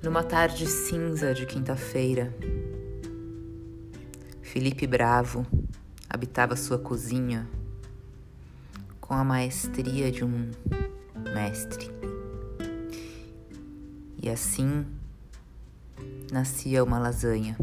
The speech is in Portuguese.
Numa tarde cinza de quinta-feira, Felipe Bravo habitava sua cozinha com a maestria de um mestre. E assim nascia uma lasanha.